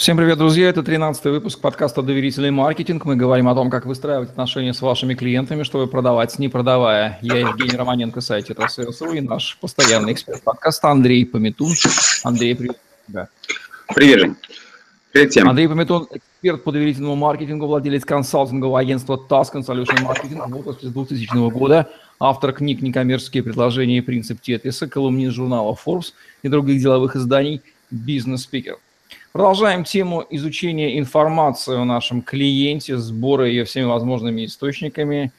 Всем привет, друзья! Это 13 выпуск подкаста «Доверительный маркетинг». Мы говорим о том, как выстраивать отношения с вашими клиентами, чтобы продавать, не продавая. Я Евгений Романенко, сайт СССР, и наш постоянный эксперт подкаста Андрей Пометун. Андрей, привет тебя. Привет, Жень. Привет всем. Андрей Пометун, эксперт по доверительному маркетингу, владелец консалтингового агентства Task Solution Marketing, работает с 2000 года, автор книг «Некоммерческие предложения» и «Принцип Тетриса», колумнист журнала Forbes и других деловых изданий «Бизнес-спикер». Продолжаем тему изучения информации о нашем клиенте, сбора ее всеми возможными источниками.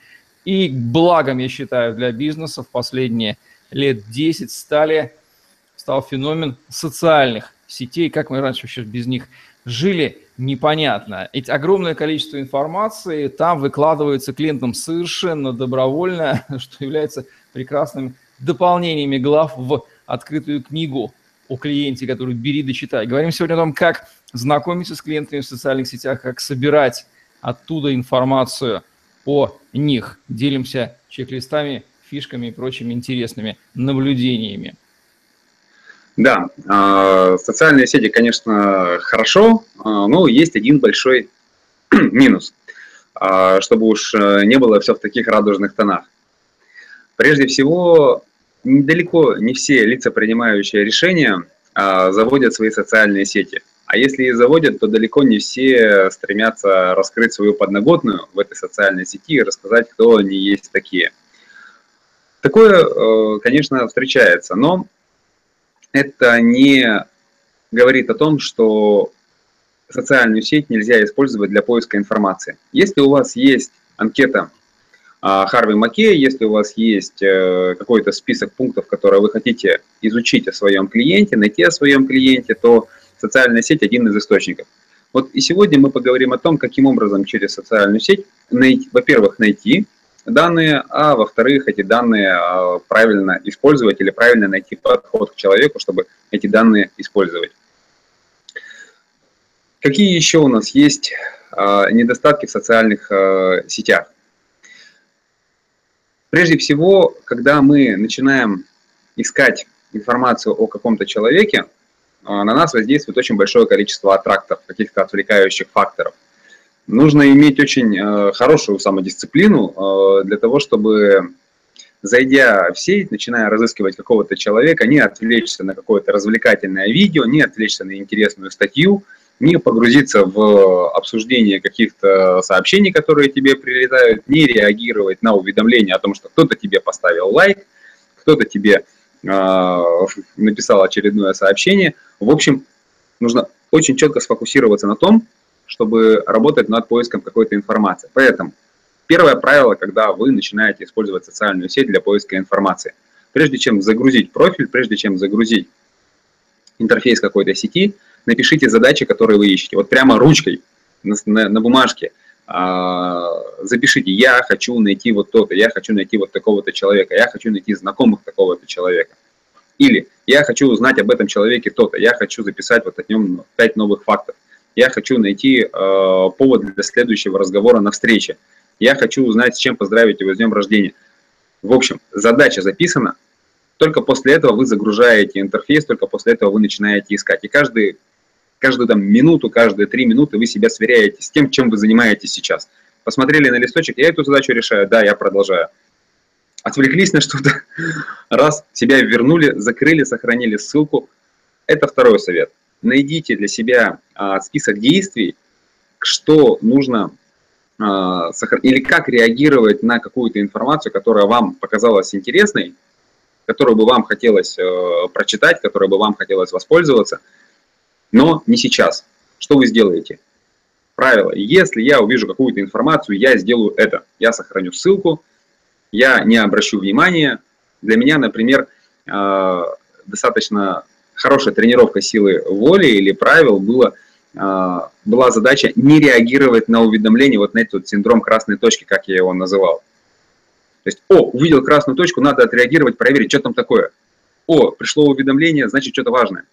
И благом, я считаю, для бизнеса в последние лет 10 стали, стал феномен социальных сетей. Как мы раньше вообще без них жили, непонятно. Эти огромное количество информации там выкладывается клиентам совершенно добровольно, что является прекрасным дополнениями глав в открытую книгу о клиенте, который бери да читай. Говорим сегодня о том, как знакомиться с клиентами в социальных сетях, как собирать оттуда информацию о них. Делимся чек-листами, фишками и прочими интересными наблюдениями. Да, а, социальные сети, конечно, хорошо, а, но есть один большой минус, а, чтобы уж э, не было все в таких радужных тонах. Прежде всего, недалеко не все лица, принимающие решения, а, заводят свои социальные сети. А если и заводят, то далеко не все стремятся раскрыть свою подноготную в этой социальной сети и рассказать, кто они есть такие. Такое, э, конечно, встречается, но это не говорит о том, что социальную сеть нельзя использовать для поиска информации. Если у вас есть анкета Харви Маке, если у вас есть э, какой-то список пунктов, которые вы хотите изучить о своем клиенте, найти о своем клиенте, то социальная сеть один из источников. Вот и сегодня мы поговорим о том, каким образом через социальную сеть, во-первых, найти данные, а во-вторых, эти данные а, правильно использовать или правильно найти подход к человеку, чтобы эти данные использовать. Какие еще у нас есть а, недостатки в социальных а, сетях? Прежде всего, когда мы начинаем искать информацию о каком-то человеке, а, на нас воздействует очень большое количество аттракторов, каких-то отвлекающих факторов. Нужно иметь очень э, хорошую самодисциплину э, для того, чтобы, зайдя в сеть, начиная разыскивать какого-то человека, не отвлечься на какое-то развлекательное видео, не отвлечься на интересную статью, не погрузиться в обсуждение каких-то сообщений, которые тебе прилетают, не реагировать на уведомления о том, что кто-то тебе поставил лайк, кто-то тебе э, написал очередное сообщение. В общем, нужно очень четко сфокусироваться на том, чтобы работать над поиском какой-то информации. Поэтому первое правило, когда вы начинаете использовать социальную сеть для поиска информации. Прежде чем загрузить профиль, прежде чем загрузить интерфейс какой-то сети, напишите задачи, которые вы ищете. Вот прямо ручкой на, на, на бумажке а, запишите, я хочу найти вот то-то, я хочу найти вот такого-то человека, я хочу найти знакомых такого-то человека. Или я хочу узнать об этом человеке то-то, я хочу записать вот о нем 5 новых фактов. Я хочу найти э, повод для следующего разговора на встрече. Я хочу узнать, с чем поздравить его с днем рождения. В общем, задача записана, только после этого вы загружаете интерфейс, только после этого вы начинаете искать. И каждый, каждую там, минуту, каждые три минуты вы себя сверяете с тем, чем вы занимаетесь сейчас. Посмотрели на листочек, я эту задачу решаю, да, я продолжаю. Отвлеклись на что-то, раз, себя вернули, закрыли, сохранили ссылку. Это второй совет. Найдите для себя а, список действий, что нужно а, или как реагировать на какую-то информацию, которая вам показалась интересной, которую бы вам хотелось э, прочитать, которой бы вам хотелось воспользоваться, но не сейчас. Что вы сделаете? Правило. Если я увижу какую-то информацию, я сделаю это. Я сохраню ссылку, я не обращу внимания. Для меня, например, э, достаточно хорошая тренировка силы воли или правил было, э, была задача не реагировать на уведомления, вот на этот синдром красной точки, как я его называл. То есть, о, увидел красную точку, надо отреагировать, проверить, что там такое. О, пришло уведомление, значит, что-то важное.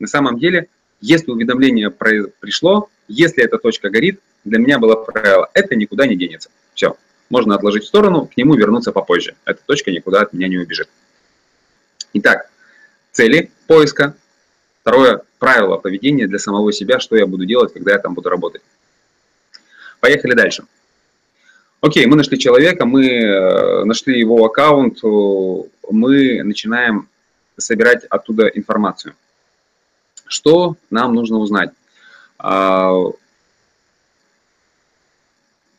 На самом деле, если уведомление пришло, если эта точка горит, для меня было правило, это никуда не денется. Все, можно отложить в сторону, к нему вернуться попозже. Эта точка никуда от меня не убежит. Итак, цели поиска, Второе – правило поведения для самого себя, что я буду делать, когда я там буду работать. Поехали дальше. Окей, мы нашли человека, мы э, нашли его аккаунт, мы начинаем собирать оттуда информацию. Что нам нужно узнать? А,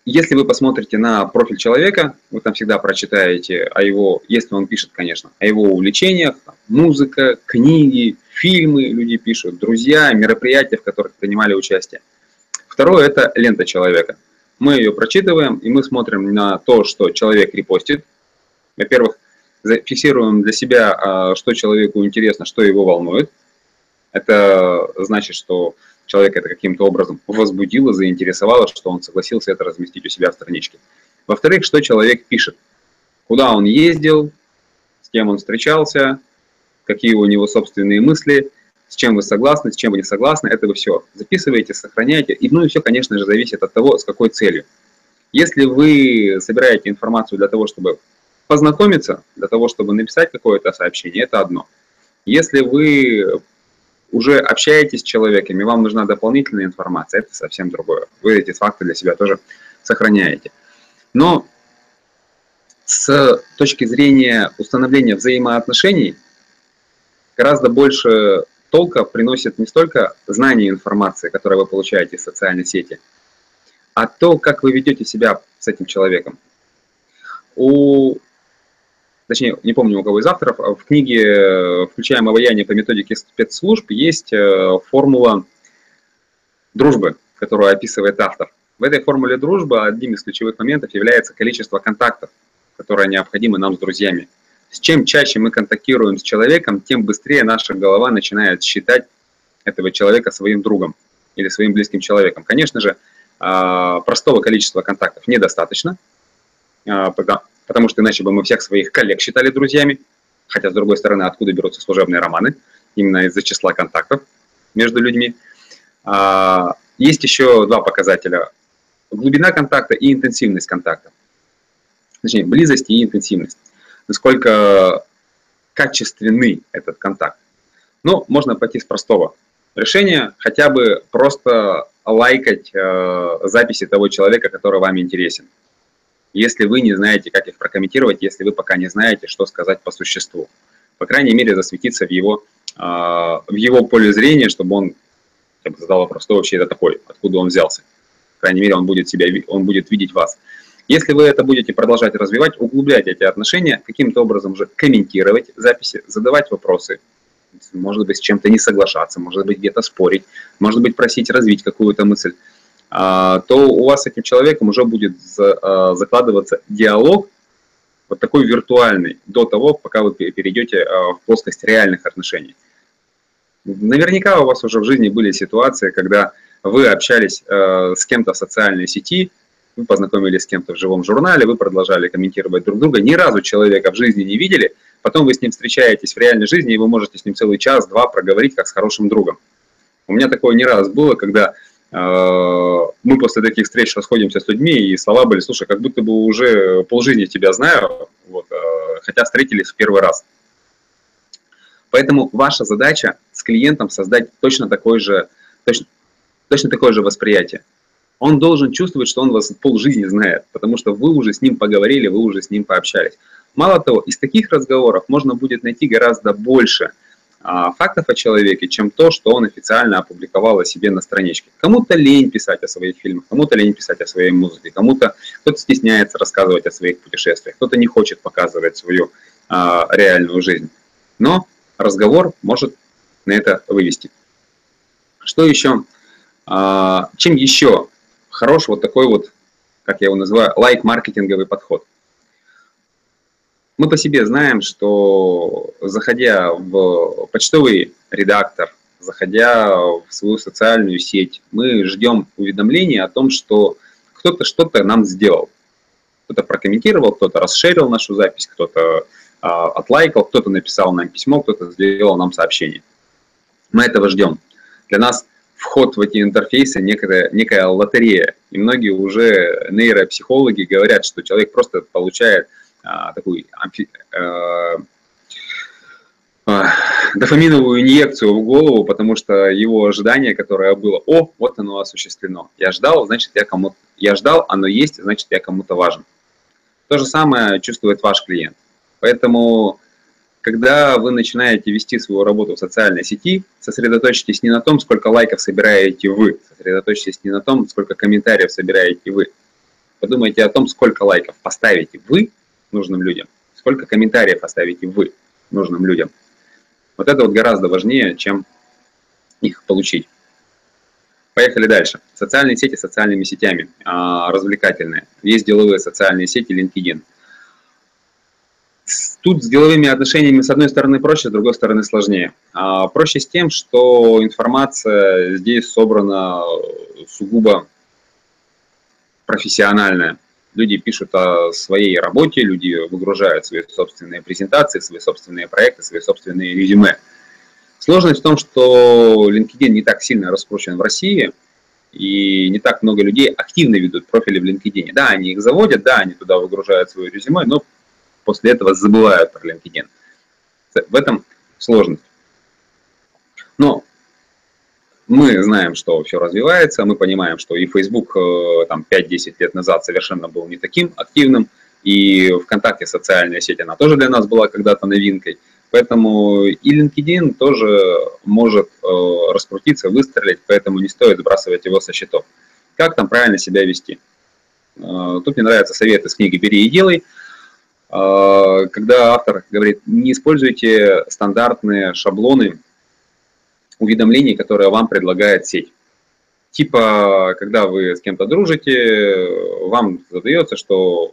если вы посмотрите на профиль человека, вы там всегда прочитаете о его, если он пишет, конечно, о его увлечениях, там, музыка, книги, фильмы люди пишут, друзья, мероприятия, в которых принимали участие. Второе – это лента человека. Мы ее прочитываем, и мы смотрим на то, что человек репостит. Во-первых, фиксируем для себя, а, что человеку интересно, что его волнует. Это значит, что человека это каким-то образом возбудило, заинтересовало, что он согласился это разместить у себя в страничке. Во-вторых, что человек пишет, куда он ездил, с кем он встречался, какие у него собственные мысли, с чем вы согласны, с чем вы не согласны, это вы все записываете, сохраняете. И, ну и все, конечно же, зависит от того, с какой целью. Если вы собираете информацию для того, чтобы познакомиться, для того, чтобы написать какое-то сообщение, это одно. Если вы уже общаетесь с человеком, и вам нужна дополнительная информация, это совсем другое. Вы эти факты для себя тоже сохраняете. Но с точки зрения установления взаимоотношений гораздо больше толка приносит не столько знание информации, которое вы получаете из социальной сети, а то, как вы ведете себя с этим человеком. У точнее, не помню у кого из авторов, а в книге э, «Включаем обаяние по методике спецслужб» есть э, формула дружбы, которую описывает автор. В этой формуле дружбы одним из ключевых моментов является количество контактов, которое необходимо нам с друзьями. С чем чаще мы контактируем с человеком, тем быстрее наша голова начинает считать этого человека своим другом или своим близким человеком. Конечно же, а, простого количества контактов недостаточно, а, потому что иначе бы мы всех своих коллег считали друзьями, хотя, с другой стороны, откуда берутся служебные романы, именно из-за числа контактов между людьми. А, есть еще два показателя. Глубина контакта и интенсивность контакта. Точнее, близость и интенсивность. Насколько качественный этот контакт. Ну, можно пойти с простого решения, хотя бы просто лайкать э, записи того человека, который вам интересен если вы не знаете, как их прокомментировать, если вы пока не знаете, что сказать по существу. По крайней мере, засветиться в его, а, в его поле зрения, чтобы он я бы задал вопрос, кто вообще это такой, откуда он взялся. По крайней мере, он будет, себя, он будет видеть вас. Если вы это будете продолжать развивать, углублять эти отношения, каким-то образом уже комментировать записи, задавать вопросы, может быть, с чем-то не соглашаться, может быть, где-то спорить, может быть, просить развить какую-то мысль, то у вас с этим человеком уже будет а, закладываться диалог, вот такой виртуальный, до того, пока вы перейдете а, в плоскость реальных отношений. Наверняка у вас уже в жизни были ситуации, когда вы общались с кем-то в социальной сети, вы познакомились с кем-то в живом журнале, вы продолжали комментировать друг друга, ни разу человека в жизни не видели, потом вы с ним встречаетесь в реальной жизни, и вы можете с ним целый час-два проговорить, как с хорошим другом. У меня такое не раз было, когда мы после таких встреч расходимся с людьми, и слова были, слушай, как будто бы уже полжизни тебя знаю, вот, э, хотя встретились в первый раз. Поэтому ваша задача с клиентом создать точно такое же, точно, точно такое же восприятие. Он должен чувствовать, что он вас полжизни знает, потому что вы уже с ним поговорили, вы уже с ним пообщались. Мало того, из таких разговоров можно будет найти гораздо больше – фактов о человеке, чем то, что он официально опубликовал о себе на страничке. Кому-то лень писать о своих фильмах, кому-то лень писать о своей музыке, кому-то кто-то стесняется рассказывать о своих путешествиях, кто-то не хочет показывать свою а, реальную жизнь. Но разговор может на это вывести. Что еще? А, чем еще хорош вот такой вот, как я его называю, лайк-маркетинговый подход? Мы по себе знаем, что заходя в почтовый редактор, заходя в свою социальную сеть, мы ждем уведомления о том, что кто-то что-то нам сделал. Кто-то прокомментировал, кто-то расширил нашу запись, кто-то а, отлайкал, кто-то написал нам письмо, кто-то сделал нам сообщение. Мы этого ждем. Для нас вход в эти интерфейсы некая, некая лотерея. И многие уже нейропсихологи говорят, что человек просто получает а, такой амфи, э, дофаминовую инъекцию в голову, потому что его ожидание, которое было, о, вот оно осуществлено. Я ждал, значит, я кому-то, я ждал, оно есть, значит, я кому-то важен. То же самое чувствует ваш клиент. Поэтому, когда вы начинаете вести свою работу в социальной сети, сосредоточьтесь не на том, сколько лайков собираете вы, сосредоточьтесь не на том, сколько комментариев собираете вы. Подумайте о том, сколько лайков поставите вы нужным людям, сколько комментариев оставите вы нужным людям – вот это вот гораздо важнее, чем их получить. Поехали дальше. Социальные сети социальными сетями, а, развлекательные. Есть деловые социальные сети LinkedIn. Тут с деловыми отношениями с одной стороны проще, с другой стороны сложнее. А, проще с тем, что информация здесь собрана сугубо профессиональная. Люди пишут о своей работе, люди выгружают свои собственные презентации, свои собственные проекты, свои собственные резюме. Сложность в том, что LinkedIn не так сильно раскручен в России, и не так много людей активно ведут профили в LinkedIn. Да, они их заводят, да, они туда выгружают свое резюме, но после этого забывают про LinkedIn. В этом сложность. Но мы знаем, что все развивается, мы понимаем, что и Facebook э, там 5-10 лет назад совершенно был не таким активным, и ВКонтакте социальная сеть, она тоже для нас была когда-то новинкой. Поэтому и LinkedIn тоже может э, раскрутиться, выстрелить, поэтому не стоит сбрасывать его со счетов. Как там правильно себя вести? Э, тут мне нравится совет из книги «Бери и делай», э, когда автор говорит, не используйте стандартные шаблоны уведомлений, которые вам предлагает сеть. Типа, когда вы с кем-то дружите, вам задается, что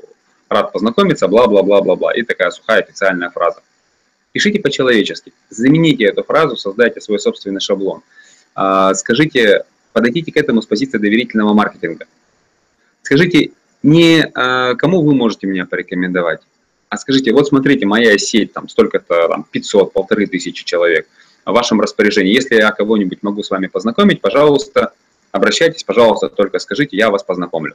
рад познакомиться, бла-бла-бла-бла-бла, и такая сухая официальная фраза. Пишите по-человечески, замените эту фразу, создайте свой собственный шаблон. А, скажите, подойдите к этому с позиции доверительного маркетинга. Скажите, не а, кому вы можете меня порекомендовать, а скажите, вот смотрите, моя сеть, там столько-то, там, 500, полторы тысячи человек – в вашем распоряжении. Если я кого-нибудь могу с вами познакомить, пожалуйста, обращайтесь, пожалуйста, только скажите, я вас познакомлю.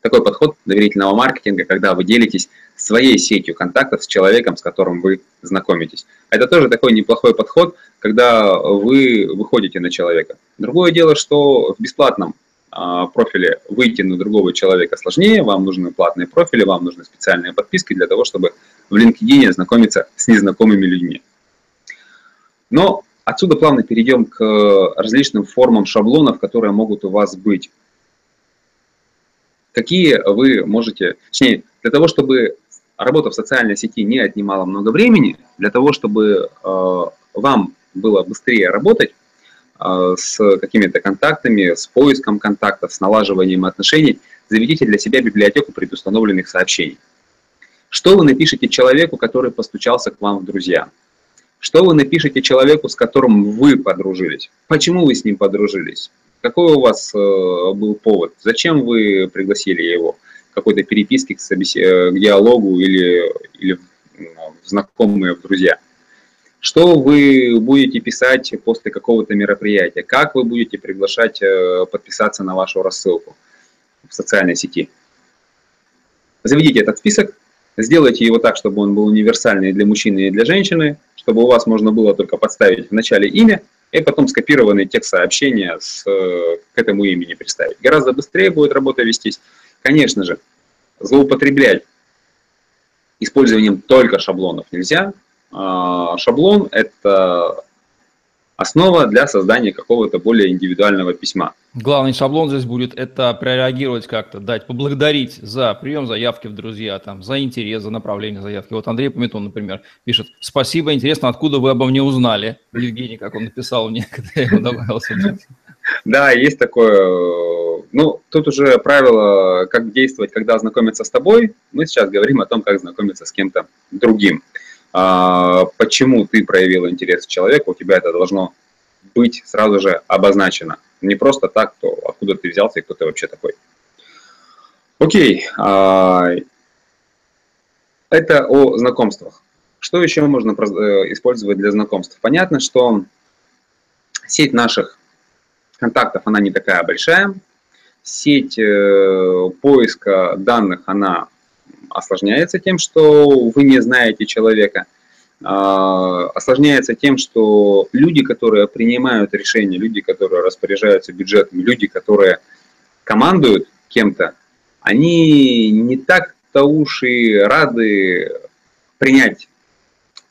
Такой подход доверительного маркетинга, когда вы делитесь своей сетью контактов с человеком, с которым вы знакомитесь. Это тоже такой неплохой подход, когда вы выходите на человека. Другое дело, что в бесплатном а, профиле выйти на другого человека сложнее, вам нужны платные профили, вам нужны специальные подписки для того, чтобы в LinkedIn знакомиться с незнакомыми людьми. Но отсюда плавно перейдем к различным формам шаблонов, которые могут у вас быть. Какие вы можете, точнее, для того, чтобы работа в социальной сети не отнимала много времени, для того, чтобы э, вам было быстрее работать э, с какими-то контактами, с поиском контактов, с налаживанием отношений, заведите для себя библиотеку предустановленных сообщений. Что вы напишете человеку, который постучался к вам в друзья? Что вы напишете человеку, с которым вы подружились? Почему вы с ним подружились? Какой у вас э, был повод? Зачем вы пригласили его? Какой-то переписки к, собес... К диалогу или, или в знакомые, в друзья? Что вы будете писать после какого-то мероприятия? Как вы будете приглашать э, подписаться на вашу рассылку в социальной сети? Заведите этот список, сделайте его так, чтобы он был универсальный для мужчины и для женщины, чтобы у вас можно было только подставить в начале имя, и потом скопированный текст сообщения с, э, к этому имени представить. Гораздо быстрее будет работа вестись. Конечно же, злоупотреблять использованием только шаблонов нельзя. А, шаблон – это основа для создания какого-то более индивидуального письма. Главный шаблон здесь будет это прореагировать как-то, дать, поблагодарить за прием заявки в друзья, там, за интерес, за направление заявки. Вот Андрей Пометон, например, пишет, спасибо, интересно, откуда вы обо мне узнали? Евгений, как он написал мне, когда я его добавил. Да, есть такое. Ну, тут уже правило, как действовать, когда знакомиться с тобой. Мы сейчас говорим о том, как знакомиться с кем-то другим. А, почему ты проявил интерес к человеку, у тебя это должно быть сразу же обозначено. Не просто так, то откуда ты взялся и кто ты вообще такой. Окей. А, это о знакомствах. Что еще можно э, использовать для знакомств? Понятно, что сеть наших контактов, она не такая большая. Сеть э, поиска данных, она осложняется тем, что вы не знаете человека. а, осложняется тем, что люди, которые принимают решения, люди, которые распоряжаются бюджетом, люди, которые командуют кем-то, они не так-то уж и рады принять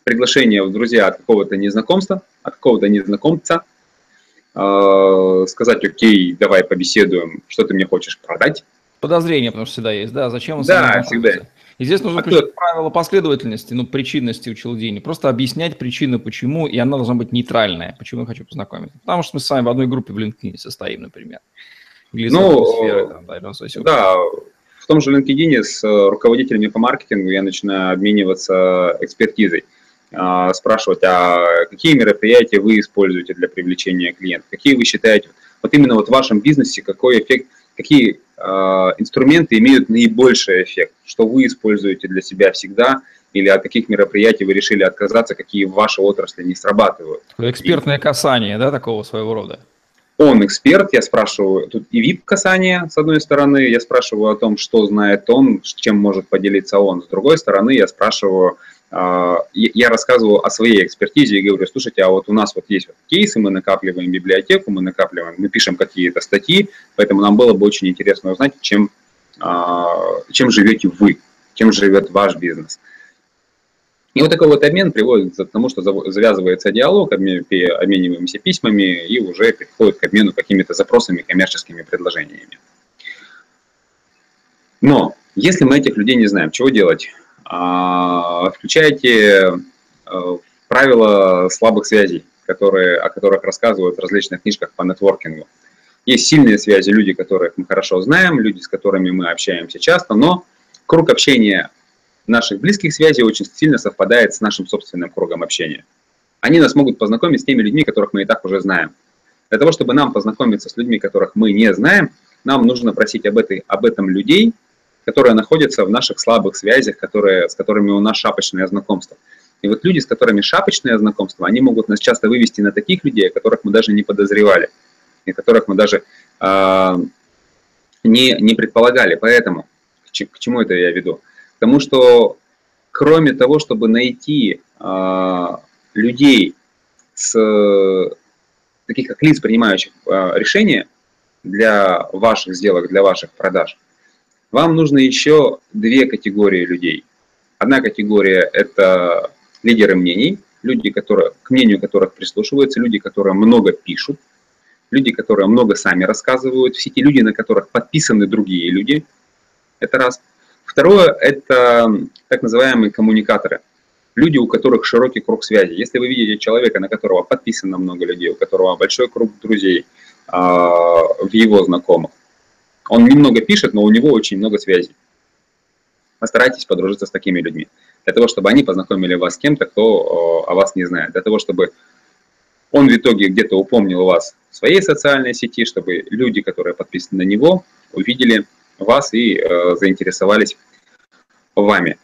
приглашение в друзья от какого-то незнакомства, от какого-то незнакомца, э, сказать, окей, давай побеседуем, что ты мне хочешь продать. Подозрение, потому что всегда есть, да, зачем он Да, всегда. И здесь нужно а включить кто... правило последовательности, ну, причинности учреждения. Просто объяснять причины, почему, и она должна быть нейтральная. Почему я хочу познакомиться? Потому что мы с вами в одной группе в LinkedIn состоим, например. Или ну, сферы, там, да, да, в том же LinkedIn с э, руководителями по маркетингу я начинаю обмениваться экспертизой. А, спрашивать, а какие мероприятия вы используете для привлечения клиентов, какие вы считаете, вот именно вот в вашем бизнесе какой эффект, какие э, инструменты имеют наибольший эффект, что вы используете для себя всегда, или от каких мероприятий вы решили отказаться, какие в вашей отрасли не срабатывают. Экспертное касание, да, такого своего рода? Он эксперт, я спрашиваю, тут и VIP-касание, с одной стороны, я спрашиваю о том, что знает он, чем может поделиться он, с другой стороны, я спрашиваю, я рассказываю о своей экспертизе и говорю, слушайте, а вот у нас вот есть вот кейсы, мы накапливаем библиотеку, мы накапливаем, мы пишем какие-то статьи, поэтому нам было бы очень интересно узнать, чем, а, чем живете вы, чем живет ваш бизнес. И вот такой вот обмен приводит к тому, что завязывается диалог, обмениваемся письмами и уже переходит к обмену какими-то запросами, коммерческими предложениями. Но если мы этих людей не знаем, чего делать? А, включайте э, правила слабых связей, которые, о которых рассказывают в различных книжках по нетворкингу. Есть сильные связи, люди, которых мы хорошо знаем, люди, с которыми мы общаемся часто, но круг общения наших близких связей очень сильно совпадает с нашим собственным кругом общения. Они нас могут познакомить с теми людьми, которых мы и так уже знаем. Для того, чтобы нам познакомиться с людьми, которых мы не знаем, нам нужно просить об, этой, об этом людей, которые находятся в наших слабых связях, которые, с которыми у нас шапочное знакомство. И вот люди, с которыми шапочное знакомство, они могут нас часто вывести на таких людей, о которых мы даже не подозревали, и которых мы даже э, не, не предполагали. Поэтому к, чему это я веду? К тому, что кроме того, чтобы найти э, людей с таких как лиц, принимающих э, решения для ваших сделок, для ваших продаж, вам нужно еще две категории людей. Одна категория – это лидеры мнений, люди, которые, к мнению которых прислушиваются, люди, которые много пишут, люди, которые много сами рассказывают, все те люди, на которых подписаны другие люди. Это раз. Второе – это так называемые коммуникаторы. Люди, у которых широкий круг связи. Если вы видите человека, на которого подписано много людей, у которого большой круг друзей а, в его знакомых, он немного пишет, но у него очень много связей. Постарайтесь подружиться с такими людьми, для того, чтобы они познакомили вас с кем-то, кто о вас не знает, для того, чтобы он в итоге где-то упомнил вас в своей социальной сети, чтобы люди, которые подписаны на него, увидели вас и э, заинтересовались вами.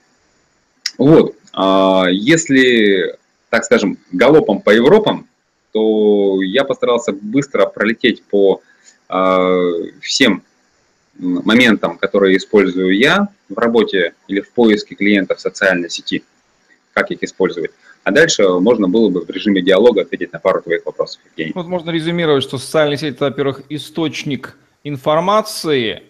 Вот, э, если, так скажем, галопом по Европам, то я постарался быстро пролететь по э, всем моментам, которые использую я в работе или в поиске клиентов в социальной сети, как их использовать. А дальше можно было бы в режиме диалога ответить на пару твоих вопросов, Евгений. Вот можно резюмировать, что социальные сети – это, во-первых, источник информации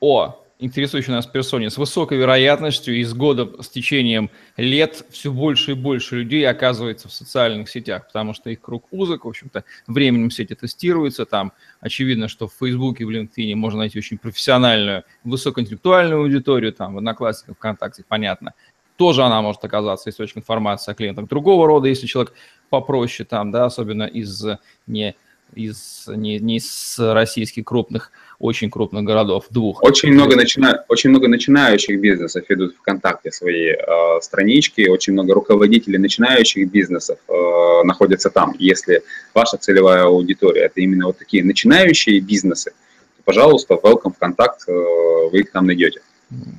о интересующей нас персоне с высокой вероятностью и с года, с течением лет все больше и больше людей оказывается в социальных сетях, потому что их круг узок, в общем-то, временем сети тестируются, там очевидно, что в Фейсбуке, в LinkedIn можно найти очень профессиональную, высокоинтеллектуальную аудиторию, там в Одноклассниках, ВКонтакте, понятно. Тоже она может оказаться источником информации о клиентах другого рода, если человек попроще там, да, особенно из не из не, не из российских крупных очень крупных городов, двух. Очень много, начина... очень много начинающих бизнесов ведут ВКонтакте свои э, странички, очень много руководителей начинающих бизнесов э, находятся там. Если ваша целевая аудитория – это именно вот такие начинающие бизнесы, то, пожалуйста, welcome ВКонтакт, э, вы их там найдете.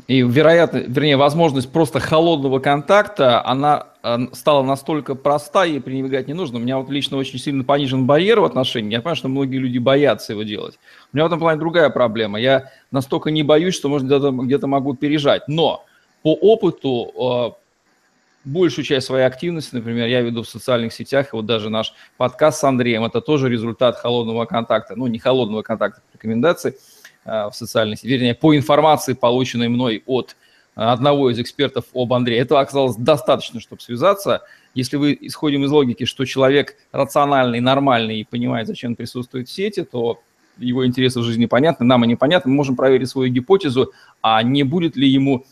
И вероятно, вернее, возможность просто холодного контакта, она стала настолько проста, и пренебрегать не нужно. У меня вот лично очень сильно понижен барьер в отношении. Я понимаю, что многие люди боятся его делать. У меня в этом плане другая проблема. Я настолько не боюсь, что, может, где-то где могу пережать. Но по опыту э, большую часть своей активности, например, я веду в социальных сетях, и вот даже наш подкаст с Андреем, это тоже результат холодного контакта, ну, не холодного контакта, рекомендаций а, в социальной сети, вернее, по информации, полученной мной от одного из экспертов об Андрее. Этого оказалось достаточно, чтобы связаться. Если вы исходим из логики, что человек рациональный, нормальный и понимает, зачем присутствует в сети, то его интересы в жизни понятны, нам они понятны, мы можем проверить свою гипотезу, а не будет ли ему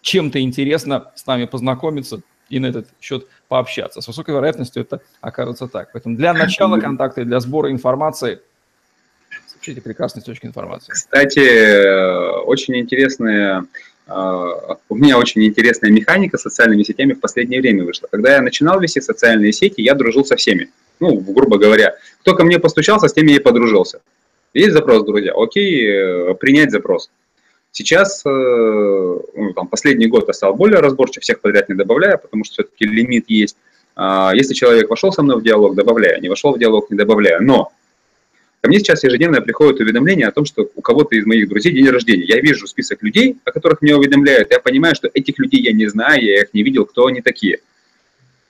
чем-то интересно с нами познакомиться и на этот счет пообщаться. С высокой вероятностью это окажется так. Поэтому для начала контакта и для сбора информации сообщите прекрасные точки информации. Кстати, очень интересная у меня очень интересная механика с социальными сетями в последнее время вышла. Когда я начинал вести социальные сети, я дружил со всеми. Ну, грубо говоря, кто ко мне постучался, с теми я и подружился. Есть запрос, друзья? Окей, э, принять запрос. Сейчас, э, ну, там, последний год я стал более разборчив, всех подряд не добавляю, потому что все-таки лимит есть. А, если человек вошел со мной в диалог, добавляю, не вошел в диалог, не добавляю. Но Ко мне сейчас ежедневно приходят уведомления о том, что у кого-то из моих друзей день рождения. Я вижу список людей, о которых меня уведомляют. Я понимаю, что этих людей я не знаю, я их не видел, кто они такие.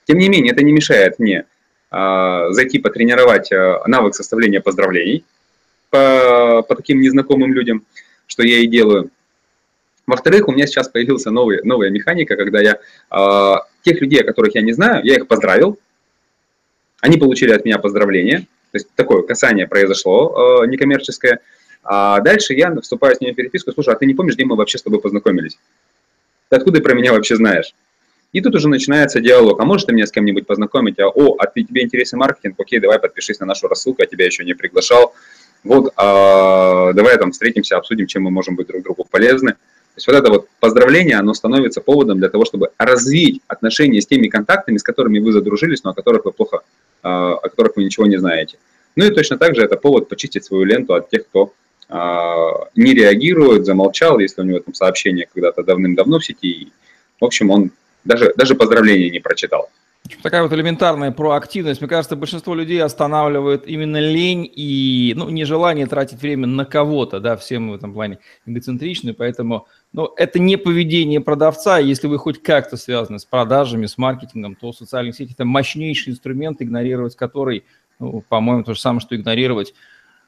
Тем не менее, это не мешает мне э, зайти потренировать э, навык составления поздравлений по, по таким незнакомым людям, что я и делаю. Во-вторых, у меня сейчас появился новый, новая механика, когда я э, тех людей, о которых я не знаю, я их поздравил, они получили от меня поздравления, то есть такое касание произошло э, некоммерческое. А дальше я вступаю с ними в переписку, слушай, а ты не помнишь, где мы вообще с тобой познакомились? Ты откуда про меня вообще знаешь? И тут уже начинается диалог. А можешь ты меня с кем-нибудь познакомить? А, о, а ты, тебе интересен маркетинг? Окей, давай подпишись на нашу рассылку, я тебя еще не приглашал. Вот, а, давай там встретимся, обсудим, чем мы можем быть друг другу полезны. То есть вот это вот поздравление, оно становится поводом для того, чтобы развить отношения с теми контактами, с которыми вы задружились, но о которых вы плохо о которых вы ничего не знаете. Ну и точно так же это повод почистить свою ленту от тех, кто а, не реагирует, замолчал, если у него там сообщение когда-то давным-давно в сети. В общем, он даже, даже поздравления не прочитал. Такая вот элементарная проактивность. Мне кажется, большинство людей останавливает именно лень и ну, нежелание тратить время на кого-то, да, все мы в этом плане эгоцентричны, поэтому ну, это не поведение продавца. Если вы хоть как-то связаны с продажами, с маркетингом, то социальные сети – это мощнейший инструмент, игнорировать который, ну, по-моему, то же самое, что игнорировать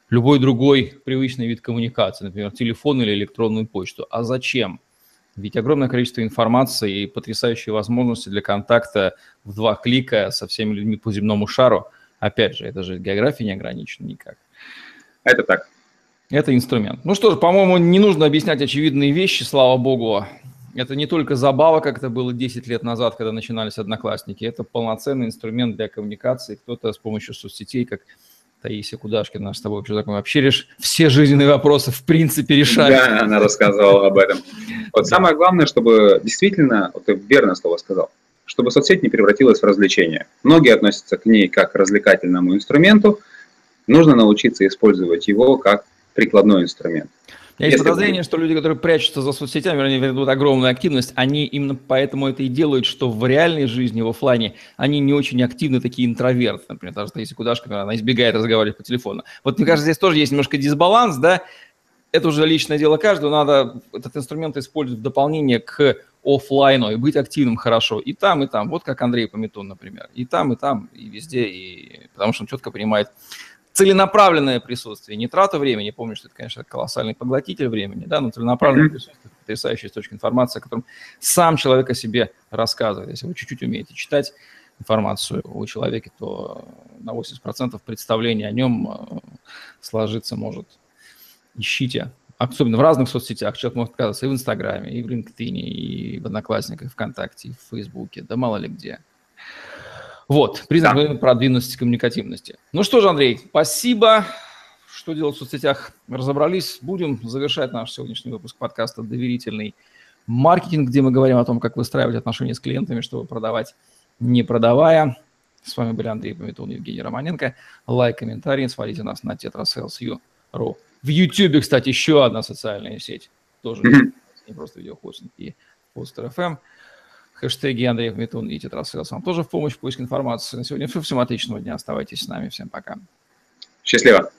любой другой привычный вид коммуникации, например, телефон или электронную почту. А зачем? Ведь огромное количество информации и потрясающие возможности для контакта в два клика со всеми людьми по земному шару. Опять же, это же география не ограничена никак. Это так. Это инструмент. Ну что ж, по-моему, не нужно объяснять очевидные вещи, слава богу. Это не только забава, как это было 10 лет назад, когда начинались одноклассники. Это полноценный инструмент для коммуникации. Кто-то с помощью соцсетей, как Таисия Кудашкина, с тобой вообще реш... все жизненные вопросы в принципе решают. Да, она рассказывала об этом. Вот самое главное, чтобы действительно, вот ты верно слово сказал, чтобы соцсеть не превратилась в развлечение. Многие относятся к ней как к развлекательному инструменту, нужно научиться использовать его как прикладной инструмент. Есть подозрение, что люди, которые прячутся за соцсетями, они ведут огромную активность, они именно поэтому это и делают, что в реальной жизни, в офлайне, они не очень активны, такие интроверты. Например, даже если Кудашка, она избегает разговаривать по телефону. Вот мне кажется, здесь тоже есть немножко дисбаланс, да, это уже личное дело каждого, надо этот инструмент использовать в дополнение к офлайну и быть активным хорошо и там, и там. Вот как Андрей Пометун, например. И там, и там, и везде, и... потому что он четко понимает целенаправленное присутствие, не трата времени. Помню, что это, конечно, колоссальный поглотитель времени, да, но целенаправленное присутствие, потрясающая источник информации, о котором сам человек о себе рассказывает. Если вы чуть-чуть умеете читать информацию о человеке, то на 80% представления о нем э, сложиться может. Ищите особенно в разных соцсетях, человек может оказаться и в Инстаграме, и в LinkedIn, и в Одноклассниках, и ВКонтакте, и в Фейсбуке, да мало ли где. Вот, признак да. продвинутости коммуникативности. Ну что же, Андрей, спасибо. Что делать в соцсетях, разобрались. Будем завершать наш сегодняшний выпуск подкаста «Доверительный маркетинг», где мы говорим о том, как выстраивать отношения с клиентами, чтобы продавать, не продавая. С вами были Андрей Пометун, Евгений Романенко. Лайк, комментарий, свалите нас на tetrasales.ru. В YouTube, кстати, еще одна социальная сеть. Тоже не просто видеохостинг и постер FM хэштеги Андрей Метун и Тетрасселс вам тоже в помощь в поиске информации. На сегодня все. Всем отличного дня. Оставайтесь с нами. Всем пока. Счастливо.